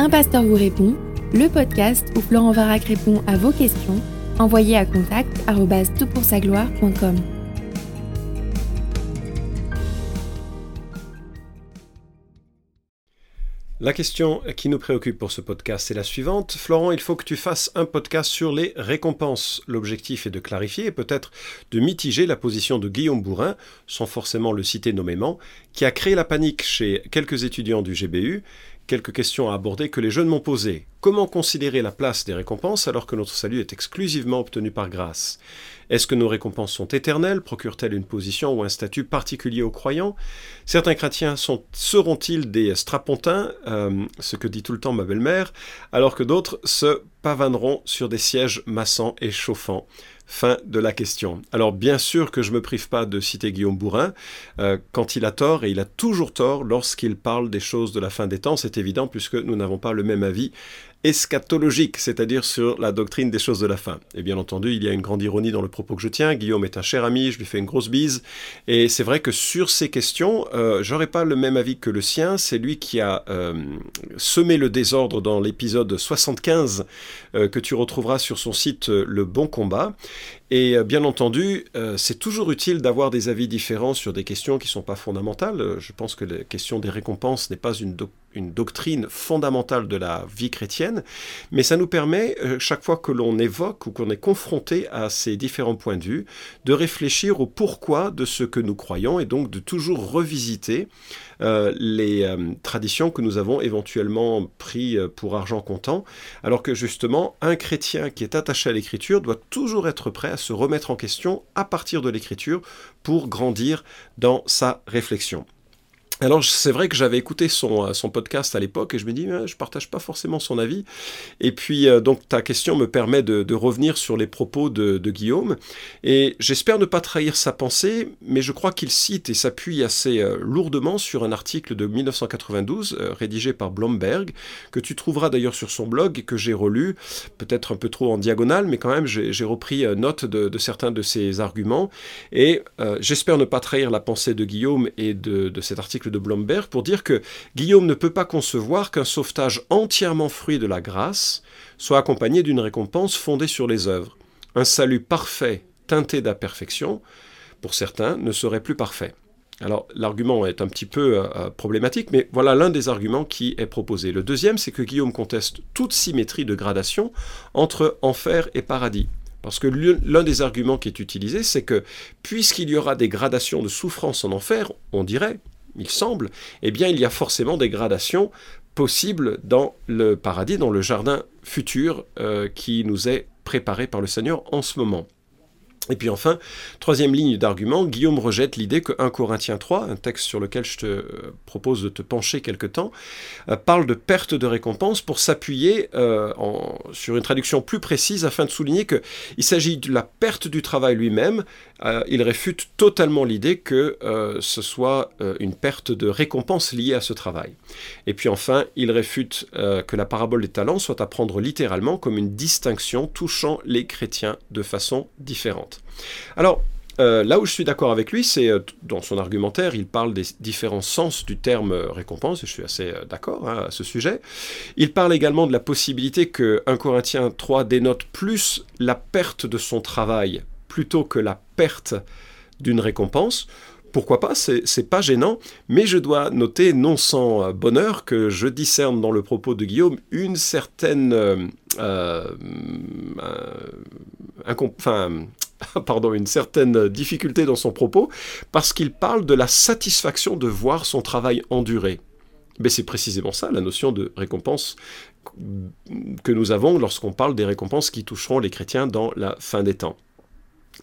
Un pasteur vous répond, le podcast où Florent Varac répond à vos questions, envoyez à contact gloire.com La question qui nous préoccupe pour ce podcast est la suivante. Florent, il faut que tu fasses un podcast sur les récompenses. L'objectif est de clarifier et peut-être de mitiger la position de Guillaume Bourrin, sans forcément le citer nommément, qui a créé la panique chez quelques étudiants du GBU quelques questions à aborder que les jeunes m'ont posées. Comment considérer la place des récompenses alors que notre salut est exclusivement obtenu par grâce? Est-ce que nos récompenses sont éternelles? Procurent-elles une position ou un statut particulier aux croyants? Certains chrétiens seront-ils des strapontins, euh, ce que dit tout le temps ma belle-mère, alors que d'autres se pavaneront sur des sièges massants et chauffants? Fin de la question. Alors bien sûr que je ne me prive pas de citer Guillaume Bourrin euh, quand il a tort, et il a toujours tort lorsqu'il parle des choses de la fin des temps, c'est évident puisque nous n'avons pas le même avis eschatologique, c'est-à-dire sur la doctrine des choses de la fin. Et bien entendu, il y a une grande ironie dans le propos que je tiens. Guillaume est un cher ami, je lui fais une grosse bise. Et c'est vrai que sur ces questions, euh, j'aurais pas le même avis que le sien. C'est lui qui a euh, semé le désordre dans l'épisode 75 euh, que tu retrouveras sur son site Le Bon Combat. Et euh, bien entendu, euh, c'est toujours utile d'avoir des avis différents sur des questions qui ne sont pas fondamentales. Euh, je pense que la question des récompenses n'est pas une, doctrine fondamentale de la vie chrétienne, mais ça nous permet, chaque fois que l'on évoque ou qu'on est confronté à ces différents points de vue, de réfléchir au pourquoi de ce que nous croyons et donc de toujours revisiter les traditions que nous avons éventuellement pris pour argent comptant, alors que justement, un chrétien qui est attaché à l'écriture doit toujours être prêt à se remettre en question à partir de l'écriture pour grandir dans sa réflexion. Alors c'est vrai que j'avais écouté son, euh, son, podcast à l'époque et je me dis je partage pas forcément son avis. Et puis euh, donc ta question me permet de, revenir sur les propos de, Guillaume et j'espère ne pas trahir sa pensée, mais je crois qu'il cite et s'appuie assez euh, lourdement sur un article de 1992 rédigé par Blomberg que tu trouveras d'ailleurs sur son blog et que j'ai relu, peut-être un peu trop en diagonale, mais quand même j'ai repris note de, certains de ses arguments et j'espère ne pas trahir la pensée de Guillaume et de cet article de Blomberg pour dire que Guillaume ne peut pas concevoir qu'un sauvetage entièrement fruit de la grâce soit accompagné d'une récompense fondée sur les œuvres. Un salut parfait, teinté d'imperfection, pour certains, ne serait plus parfait. Alors l'argument est un petit peu euh, euh, problématique, mais voilà l'un des arguments qui est proposé. Le deuxième, c'est que Guillaume conteste toute symétrie de gradation entre enfer et paradis. Parce que l'un des arguments qui est utilisé, c'est que puisqu'il y aura des gradations de souffrance en enfer, on dirait, il semble, eh bien il y a forcément des gradations possibles dans le paradis, dans le jardin futur euh, qui nous est préparé par le Seigneur en ce moment. Et puis enfin, troisième ligne d'argument, Guillaume rejette l'idée que 1 Corinthiens 3, un texte sur lequel je te euh, propose de te pencher quelque temps, euh, parle de perte de récompense pour s'appuyer euh, sur une traduction plus précise afin de souligner qu'il s'agit de la perte du travail lui-même. il réfute totalement l'idée que ce soit une perte de récompense liée à ce travail. Et puis enfin, il réfute que la parabole des talents soit à prendre littéralement comme une distinction touchant les chrétiens de façon différente. Alors, euh, là où je suis d'accord avec lui, c'est euh, dans son argumentaire, il parle des différents sens du terme euh, récompense, et je suis assez d'accord hein, à ce sujet. Il parle également de la possibilité que 1 Corinthiens 3 dénote plus la perte de son travail plutôt que la perte d'une récompense. Pourquoi pas, c'est pas gênant, mais je dois noter, non sans bonheur, que je discerne dans le propos de Guillaume une certaine enfin, pardon, une certaine difficulté dans son propos, parce qu'il parle de la satisfaction de voir son travail endurer. Mais c'est précisément ça, la notion de récompense que nous avons lorsqu'on parle des récompenses qui toucheront les chrétiens dans la fin des temps.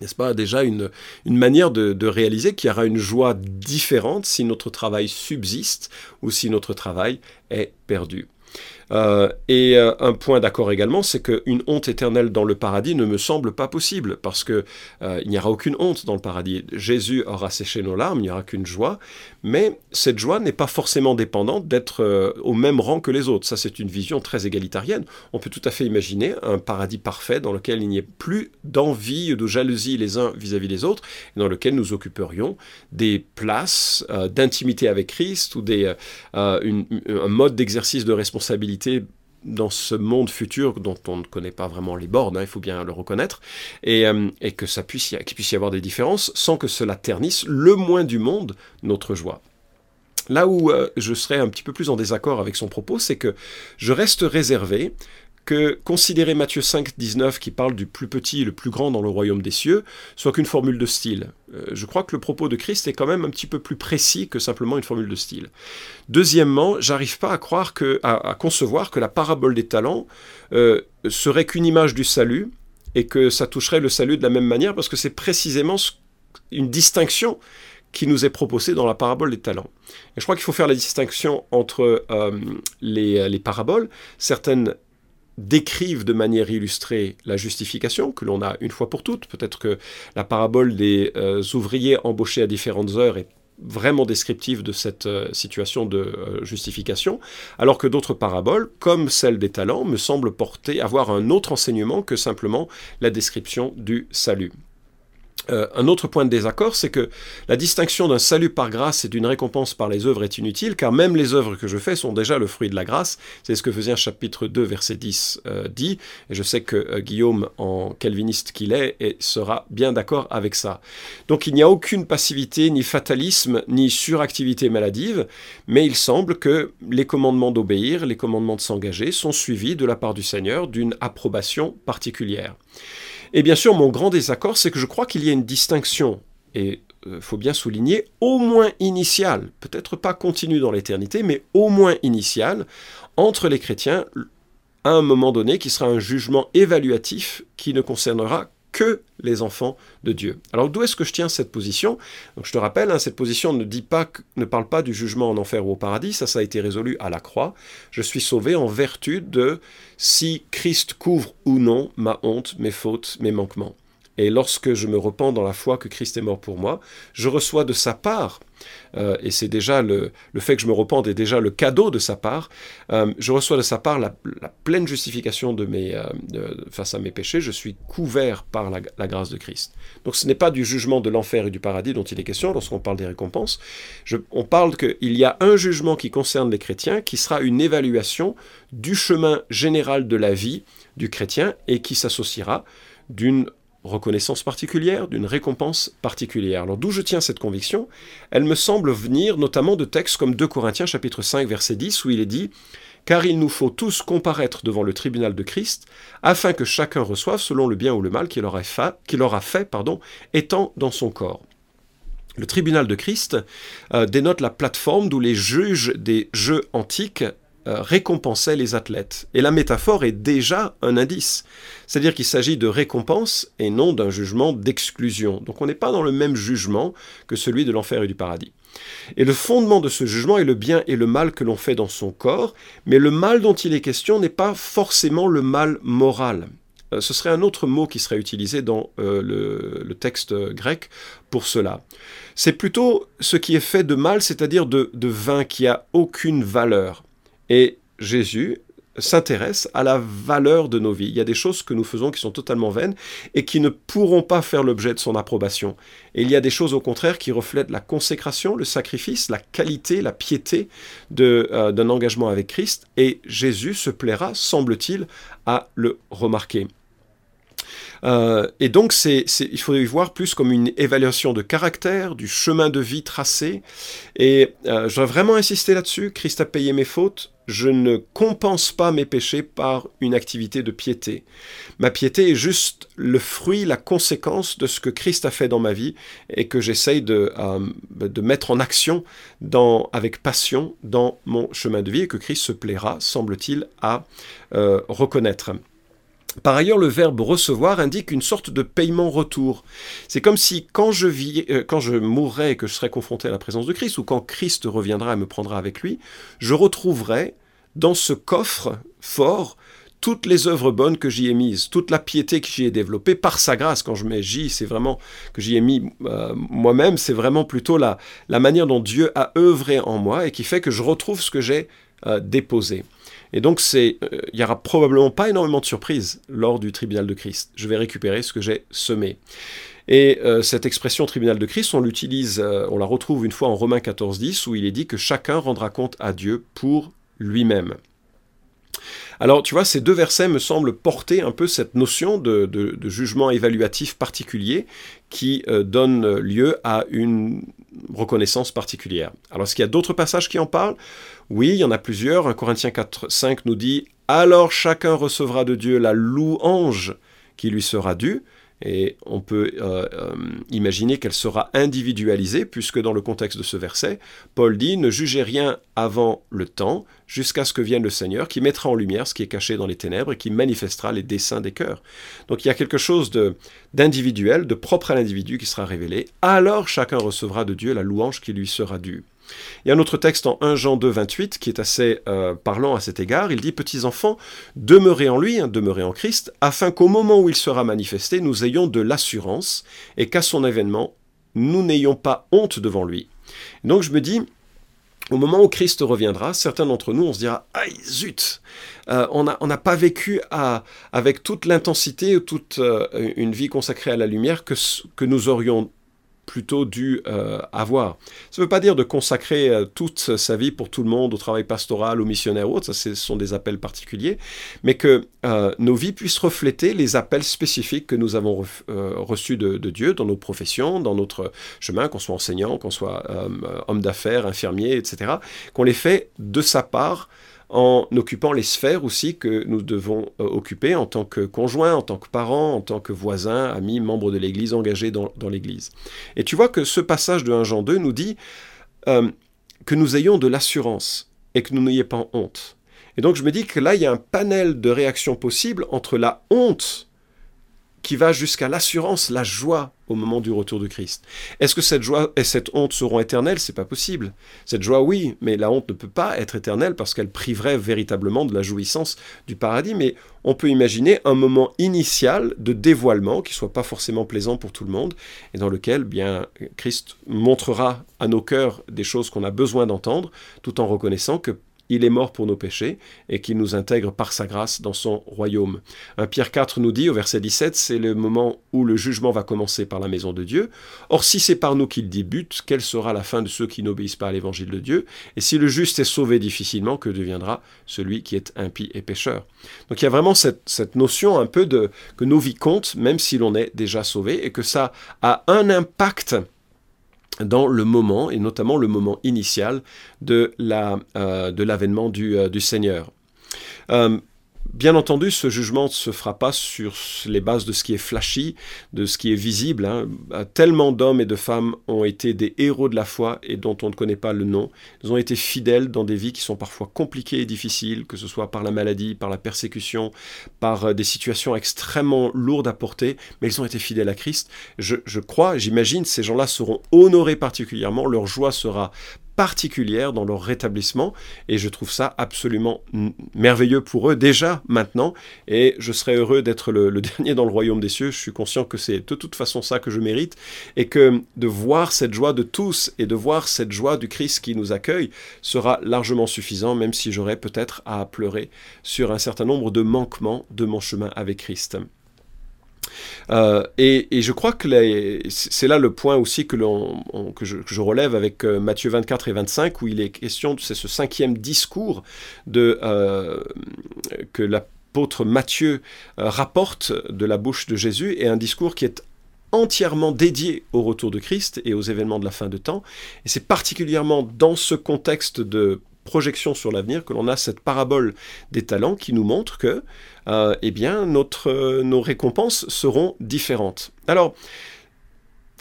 N'est-ce pas? Déjà une, manière de réaliser qu'il y aura une joie différente si notre travail subsiste ou si notre travail est perdu euh, et euh, un point d'accord également, c'est qu'une honte éternelle dans le paradis ne me semble pas possible, parce que euh, il n'y aura aucune honte dans le paradis. Jésus aura séché nos larmes, il n'y aura qu'une joie, mais cette joie n'est pas forcément dépendante d'être au même rang que les autres. Ça, c'est une vision très égalitarienne. On peut tout à fait imaginer un paradis parfait dans lequel il n'y ait plus d'envie, de jalousie les uns vis-à-vis des autres, dans lequel nous occuperions des places d'intimité avec Christ ou des, un mode d'exercice de responsabilité dans ce monde futur dont on ne connaît pas vraiment les bornes, hein, il faut bien le reconnaître, et, et que ça puisse qu'il puisse y avoir des différences sans que cela ternisse le moins du monde notre joie. Là où je serais un petit peu plus en désaccord avec son propos, c'est que je reste réservé que considérer Matthieu 5, 19 qui parle du plus petit et le plus grand dans le royaume des cieux soit qu'une formule de style. Euh, je crois que le propos de Christ est quand même un petit peu plus précis que simplement une formule de style. Deuxièmement, j'arrive pas à croire que, à, concevoir que la parabole des talents euh, serait qu'une image du salut et que ça toucherait le salut de la même manière parce que c'est précisément une distinction qui nous est proposée dans la parabole des talents. Et je crois qu'il faut faire la distinction entre euh, les, les, paraboles. Certaines décrivent de manière illustrée la justification, que l'on a une fois pour toutes. Peut-être que la parabole des euh, ouvriers embauchés à différentes heures est vraiment descriptive de cette euh, situation de euh, justification, alors que d'autres paraboles, comme celle des talents, me semblent porter, avoir un autre enseignement que simplement la description du salut. Euh, un autre point de désaccord, c'est que la distinction d'un salut par grâce et d'une récompense par les œuvres est inutile, car même les œuvres que je fais sont déjà le fruit de la grâce. C'est ce que faisait un chapitre 2, verset 10 euh, dit, et je sais que euh, Guillaume, en calviniste qu'il est, sera bien d'accord avec ça. Donc il n'y a aucune passivité, ni fatalisme, ni suractivité maladive, mais il semble que les commandements d'obéir, les commandements de s'engager sont suivis de la part du Seigneur d'une approbation particulière. Et bien sûr, mon grand désaccord, c'est que je crois qu'il y a une distinction, et euh, faut bien souligner, au moins initiale, peut-être pas continue dans l'éternité, mais au moins initiale, entre les chrétiens à un moment donné qui sera un jugement évaluatif qui ne concernera que les enfants de Dieu. Alors d'où est-ce que je tiens cette position? Je te rappelle, hein, cette position ne pas, ne parle pas du jugement en enfer ou au paradis, ça ça a été résolu à la croix. Je suis sauvé en vertu de si Christ couvre ou non ma honte, mes fautes, mes manquements. Et lorsque je me repens dans la foi que Christ est mort pour moi, je reçois de sa part, euh, et c'est déjà le, le, fait que je me repente est déjà le cadeau de sa part, euh, je reçois de sa part la, pleine justification euh, face à mes péchés, je suis couvert par la, grâce de Christ. Donc ce n'est pas du jugement de l'enfer et du paradis dont il est question lorsqu'on parle des récompenses, on parle qu'il y a un jugement qui concerne les chrétiens qui sera une évaluation du chemin général de la vie du chrétien et qui s'associera d'une reconnaissance particulière, d'une récompense particulière. Alors d'où je tiens cette conviction? Elle me semble venir notamment de textes comme 2 Corinthiens chapitre 5 verset 10 où il est dit car il nous faut tous comparaître devant le tribunal de Christ, afin que chacun reçoive selon le bien ou le mal qu'il aura fait, pardon, étant dans son corps. Le tribunal de Christ euh, dénote la plateforme d'où les juges des jeux antiques récompensait les athlètes. Et la métaphore est déjà un indice. C'est-à-dire qu'il s'agit de récompense et non d'un jugement d'exclusion. Donc on n'est pas dans le même jugement que celui de l'enfer et du paradis. Et le fondement de ce jugement est le bien et le mal que l'on fait dans son corps, mais le mal dont il est question n'est pas forcément le mal moral. Euh, ce serait un autre mot qui serait utilisé dans euh, le, texte grec pour cela. C'est plutôt ce qui est fait de mal, c'est-à-dire de, de vin qui a aucune valeur. Et Jésus s'intéresse à la valeur de nos vies. Il y a des choses que nous faisons qui sont totalement vaines et qui ne pourront pas faire l'objet de son approbation. Et il y a des choses au contraire qui reflètent la consécration, le sacrifice, la qualité, la piété euh, d'un engagement avec Christ. Et Jésus se plaira, semble-t-il, à le remarquer. Euh, et donc, c'est, il faut y voir plus comme une évaluation de caractère, du chemin de vie tracé. Et euh, je voudrais vraiment insister là-dessus. Christ a payé mes fautes. Je ne compense pas mes péchés par une activité de piété. Ma piété est juste le fruit, la conséquence de ce que Christ a fait dans ma vie et que j'essaye de, euh, mettre en action avec passion dans mon chemin de vie et que Christ se plaira, semble-t-il, à reconnaître. Par ailleurs, le verbe recevoir indique une sorte de paiement-retour. C'est comme si quand je, vis, euh, quand je mourrai et que je serai confronté à la présence de Christ, ou quand Christ reviendra et me prendra avec lui, je retrouverai dans ce coffre fort toutes les œuvres bonnes que j'y ai mises, toute la piété que j'y ai développée par sa grâce. Quand je mets c'est vraiment que j'y ai mis euh, moi-même, c'est vraiment plutôt la, la manière dont Dieu a œuvré en moi et qui fait que je retrouve ce que j'ai euh, déposé. Et donc, euh, il n'y aura probablement pas énormément de surprises lors du tribunal de Christ. Je vais récupérer ce que j'ai semé. Et euh, cette expression tribunal de Christ, on l'utilise, euh, on la retrouve une fois en Romains 14, 10, où il est dit que chacun rendra compte à Dieu pour lui-même. Alors tu vois, ces deux versets me semblent porter un peu cette notion de, jugement évaluatif particulier qui euh, donne lieu à une reconnaissance particulière. Alors est-ce qu'il y a d'autres passages qui en parlent? Oui, il y en a plusieurs. 1 Corinthiens 4, 5 nous dit Alors chacun recevra de Dieu la louange qui lui sera due et on peut euh, euh, imaginer qu'elle sera individualisée, puisque dans le contexte de ce verset, Paul dit Ne jugez rien avant le temps, jusqu'à ce que vienne le Seigneur, qui mettra en lumière ce qui est caché dans les ténèbres et qui manifestera les desseins des cœurs. Donc il y a quelque chose d'individuel, de propre à l'individu qui sera révélé. Alors chacun recevra de Dieu la louange qui lui sera due. Il y a un autre texte en 1 Jean 2, 28 qui est assez euh, parlant à cet égard. Il dit Petits enfants, demeurez en lui, hein, demeurez en Christ, afin qu'au moment où il sera manifesté, nous ayons de l'assurance et qu'à son événement, nous n'ayons pas honte devant lui. Donc je me dis, au moment où Christ reviendra, certains d'entre nous, on se dira Aïe, zut euh, On n'a pas vécu avec toute l'intensité, toute euh, une vie consacrée à la lumière que, que nous aurions plutôt dû euh, avoir. Ça ne veut pas dire de consacrer euh, toute sa vie pour tout le monde au travail pastoral, au missionnaire ou autre, ça ce sont des appels particuliers, mais que euh, nos vies puissent refléter les appels spécifiques que nous avons reçus de, Dieu dans nos professions, dans notre chemin, qu'on soit enseignant, qu'on soit homme d'affaires, infirmier, etc., qu'on les fait de sa part en occupant les sphères aussi que nous devons euh, occuper en tant que conjoint, en tant que parent, en tant que voisin, ami, membre de l'Église, engagé dans, l'Église. Et tu vois que ce passage de 1 Jean 2 nous dit euh, que nous ayons de l'assurance et que nous n'ayons pas honte. Et donc je me dis que là, il y a un panel de réactions possibles entre la honte qui va jusqu'à l'assurance, la joie au moment du retour de Christ. Est-ce que cette joie et cette honte seront éternelles? C'est pas possible. Cette joie, oui, mais la honte ne peut pas être éternelle parce qu'elle priverait véritablement de la jouissance du paradis. Mais on peut imaginer un moment initial de dévoilement qui soit pas forcément plaisant pour tout le monde et dans lequel, bien, Christ montrera à nos cœurs des choses qu'on a besoin d'entendre, tout en reconnaissant que il est mort pour nos péchés et qu'il nous intègre par sa grâce dans son royaume. Pierre 4 nous dit au verset 17, c'est le moment où le jugement va commencer par la maison de Dieu. Or si c'est par nous qu'il débute, quelle sera la fin de ceux qui n'obéissent pas à l'évangile de Dieu? Et si le juste est sauvé difficilement, que deviendra celui qui est impie et pécheur? Donc il y a vraiment cette, cette notion un peu de que nos vies comptent, même si l'on est déjà sauvé, et que ça a un impact dans le moment, et notamment le moment initial de euh, l'avènement du, euh, du, Seigneur. Bien entendu, ce jugement ne se fera pas sur les bases de ce qui est flashy, de ce qui est visible. Hein. Euh, tellement d'hommes et de femmes ont été des héros de la foi et dont on ne connaît pas le nom. Ils ont été fidèles dans des vies qui sont parfois compliquées et difficiles, que ce soit par la maladie, par la persécution, par euh, des situations extrêmement lourdes à porter, mais ils ont été fidèles à Christ. Je, je crois, j'imagine, ces gens-là seront honorés particulièrement, leur joie sera particulière dans leur rétablissement et je trouve ça absolument merveilleux pour eux déjà maintenant et je serais heureux d'être le, dernier dans le royaume des cieux. Je suis conscient que c'est de toute façon ça que je mérite et que de voir cette joie de tous et de voir cette joie du Christ qui nous accueille sera largement suffisant même si j'aurais peut-être à pleurer sur un certain nombre de manquements de mon chemin avec Christ. Euh, et, je crois que c'est là le point aussi que, je, relève avec euh, Matthieu 24 et 25, où il est question, c'est ce cinquième discours de, euh, que l'apôtre Matthieu rapporte de la bouche de Jésus, et un discours qui est entièrement dédié au retour de Christ et aux événements de la fin de temps. Et c'est particulièrement dans ce contexte de projection sur l'avenir que l'on a cette parabole des talents qui nous montre que euh, eh bien, notre, nos récompenses seront différentes. Alors,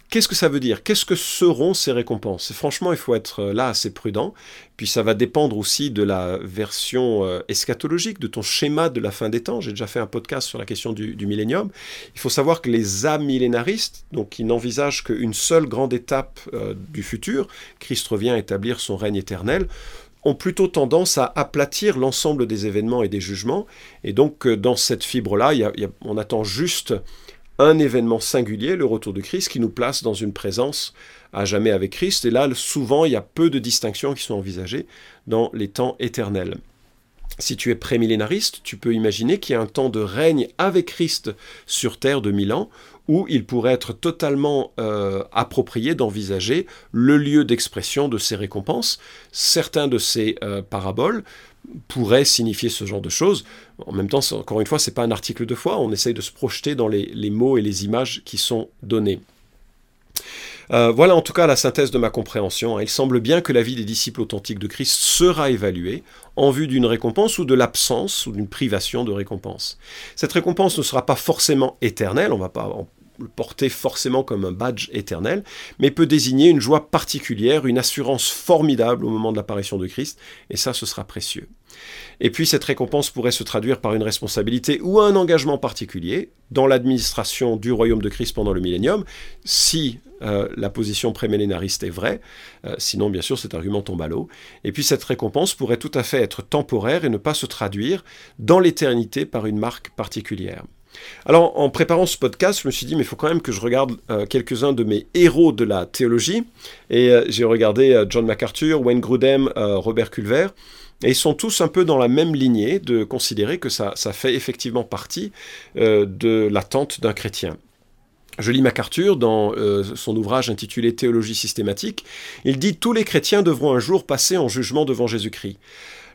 Qu'est-ce que ça veut dire? Qu'est-ce que seront ces récompenses? Franchement, il faut être euh, là assez prudent. Puis ça va dépendre aussi de la version euh, eschatologique, de ton schéma de la fin des temps. J'ai déjà fait un podcast sur la question du, du millénium. Il faut savoir que les amillénaristes, donc qui n'envisagent qu'une seule grande étape du futur, Christ revient établir son règne éternel, ont plutôt tendance à aplatir l'ensemble des événements et des jugements. Et donc, euh, dans cette fibre-là, on attend juste un événement singulier, le retour de Christ, qui nous place dans une présence à jamais avec Christ. Et là, souvent, il y a peu de distinctions qui sont envisagées dans les temps éternels. Si tu es prémillénariste, tu peux imaginer qu'il y a un temps de règne avec Christ sur terre de mille ans, où il pourrait être totalement euh, approprié d'envisager le lieu d'expression de ces récompenses. Certains de ces euh, paraboles pourraient signifier ce genre de choses. En même temps, encore une fois, ce n'est pas un article de foi, on essaye de se projeter dans les mots et les images qui sont donnés. Euh, voilà en tout cas la synthèse de ma compréhension. Il semble bien que la vie des disciples authentiques de Christ sera évaluée en vue d'une récompense ou de l'absence ou d'une privation de récompense. Cette récompense ne sera pas forcément éternelle, on va pas le porter forcément comme un badge éternel, mais peut désigner une joie particulière, une assurance formidable au moment de l'apparition de Christ, et ça ce sera précieux. Et puis cette récompense pourrait se traduire par une responsabilité ou un engagement particulier dans l'administration du royaume de Christ pendant le millénium, si euh, la position prémélénariste est vraie, euh, sinon bien sûr cet argument tombe à l'eau. Et puis cette récompense pourrait tout à fait être temporaire et ne pas se traduire dans l'éternité par une marque particulière. Alors, en préparant ce podcast, je me suis dit, mais il faut quand même que je regarde euh, quelques-uns de mes héros de la théologie. Et j'ai regardé John MacArthur, Wayne Grudem, Robert Culver. Et ils sont tous un peu dans la même lignée de considérer que ça, fait effectivement partie euh, de l'attente d'un chrétien. Je lis MacArthur dans euh, son ouvrage intitulé Théologie systématique. Il dit Tous les chrétiens devront un jour passer en jugement devant Jésus-Christ.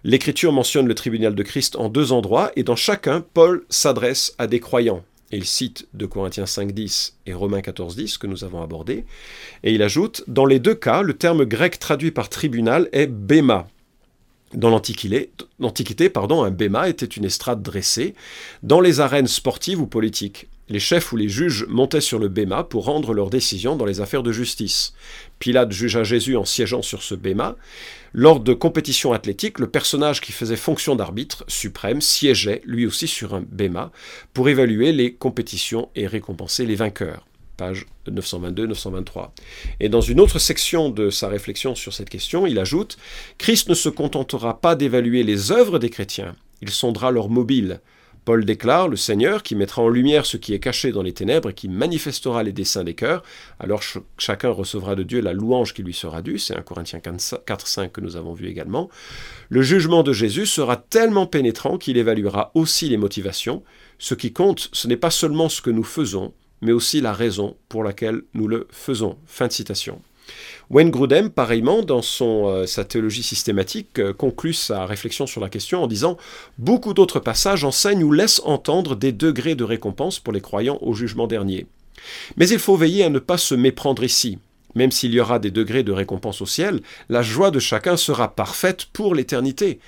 L'Écriture mentionne le tribunal de Christ en deux endroits, et dans chacun, Paul s'adresse à des croyants. il cite de Corinthiens 5.10 et Romains 14.10 que nous avons abordés. Et il ajoute Dans les deux cas, le terme grec traduit par tribunal est bema, dans l'Antiquité, pardon, un béma était une estrade dressée dans les arènes sportives ou politiques. Les chefs ou les juges montaient sur le béma pour rendre leurs décisions dans les affaires de justice. Pilate jugea Jésus en siégeant sur ce béma. Lors de compétitions athlétiques, le personnage qui faisait fonction d'arbitre suprême siégeait lui aussi sur un béma pour évaluer les compétitions et récompenser les vainqueurs page 922-923. Et dans une autre section de sa réflexion sur cette question, il ajoute Christ ne se contentera pas d'évaluer les œuvres des chrétiens, il sondera leur mobile. Paul déclare le Seigneur qui mettra en lumière ce qui est caché dans les ténèbres et qui manifestera les desseins des cœurs. Alors chacun recevra de Dieu la louange qui lui sera due. C'est un Corinthiens 4.5 que nous avons vu également. Le jugement de Jésus sera tellement pénétrant qu'il évaluera aussi les motivations. Ce qui compte, ce n'est pas seulement ce que nous faisons, mais aussi la raison pour laquelle nous le faisons. Fin de citation. Wayne Grudem, pareillement, dans son, euh, sa théologie systématique, euh, conclut sa réflexion sur la question en disant Beaucoup d'autres passages enseignent ou laissent entendre des degrés de récompense pour les croyants au jugement dernier. Mais il faut veiller à ne pas se méprendre ici. Même s'il y aura des degrés de récompense au ciel, la joie de chacun sera parfaite pour l'éternité.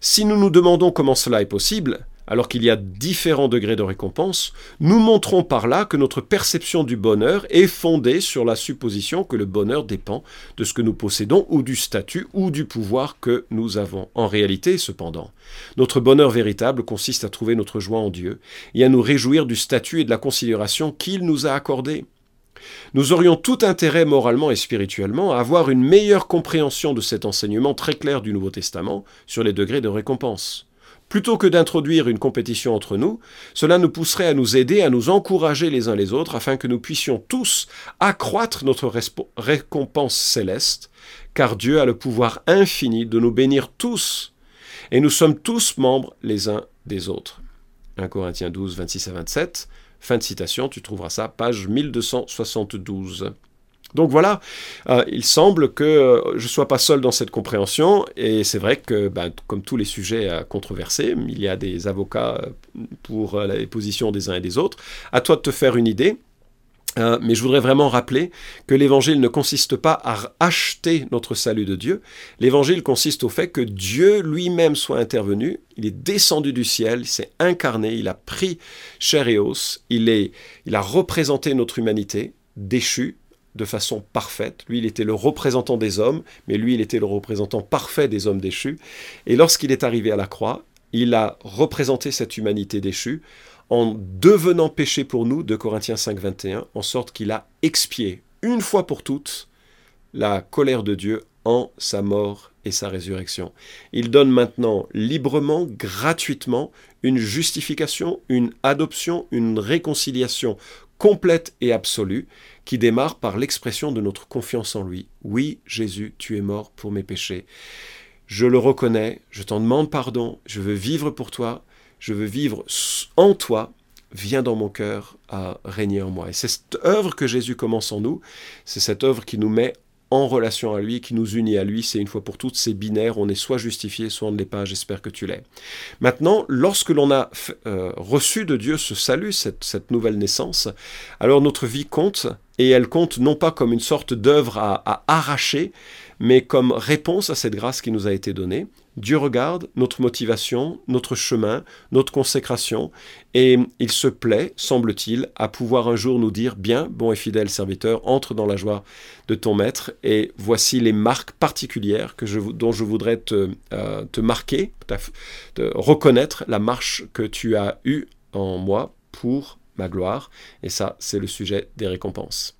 Si nous nous demandons comment cela est possible, alors qu'il y a différents degrés de récompense, nous montrons par là que notre perception du bonheur est fondée sur la supposition que le bonheur dépend de ce que nous possédons ou du statut ou du pouvoir que nous avons. En réalité, cependant, notre bonheur véritable consiste à trouver notre joie en Dieu et à nous réjouir du statut et de la considération qu'il nous a accordé. Nous aurions tout intérêt moralement et spirituellement à avoir une meilleure compréhension de cet enseignement très clair du Nouveau Testament sur les degrés de récompense. Plutôt que d'introduire une compétition entre nous, cela nous pousserait à nous aider, à nous encourager les uns les autres, afin que nous puissions tous accroître notre récompense céleste, car Dieu a le pouvoir infini de nous bénir tous, et nous sommes tous membres les uns des autres. 1 Corinthiens 12, 26 à 27, fin de citation, tu trouveras ça, page 1272. Donc voilà, euh, il semble que euh, je ne sois pas seul dans cette compréhension, et c'est vrai que, ben, comme tous les sujets euh, controversés, il y a des avocats pour les positions des uns et des autres. À toi de te faire une idée. mais je voudrais vraiment rappeler que l'évangile ne consiste pas à acheter notre salut de Dieu. L'évangile consiste au fait que Dieu lui-même soit intervenu. Il est descendu du ciel, il s'est incarné, il a pris chair et os, il, est, il a représenté notre humanité déchue, de façon parfaite. Lui, il était le représentant des hommes, mais lui, il était le représentant parfait des hommes déchus. Et lorsqu'il est arrivé à la croix, il a représenté cette humanité déchue en devenant péché pour nous, de Corinthiens 5, 21, en sorte qu'il a expié une fois pour toutes la colère de Dieu en sa mort et sa résurrection. Il donne maintenant librement, gratuitement, une justification, une adoption, une réconciliation complète et absolue, qui démarre par l'expression de notre confiance en lui. Oui, Jésus, tu es mort pour mes péchés. je le reconnais, je t'en demande pardon, je veux vivre pour toi, je veux vivre en toi, viens dans mon cœur à régner en moi. Et c'est cette œuvre que Jésus commence en nous, c'est cette œuvre qui nous met en relation à lui, qui nous unit à lui. C'est une fois pour toutes, c'est binaire, on est soit justifié, soit on ne l'est pas, j'espère que tu l'es. Maintenant, lorsque l'on a euh, reçu de Dieu ce salut, cette, nouvelle naissance, alors notre vie compte, et elle compte non pas comme une sorte d'œuvre à arracher, mais comme réponse à cette grâce qui nous a été donnée. Dieu regarde notre motivation, notre chemin, notre consécration, et il se plaît, semble-t-il, à pouvoir un jour nous dire, bien, bon et fidèle serviteur, entre dans la joie de ton maître, et voici les marques particulières dont je voudrais te, euh, te marquer, de reconnaître la marche que tu as eue en moi pour ma gloire, et ça, c'est le sujet des récompenses.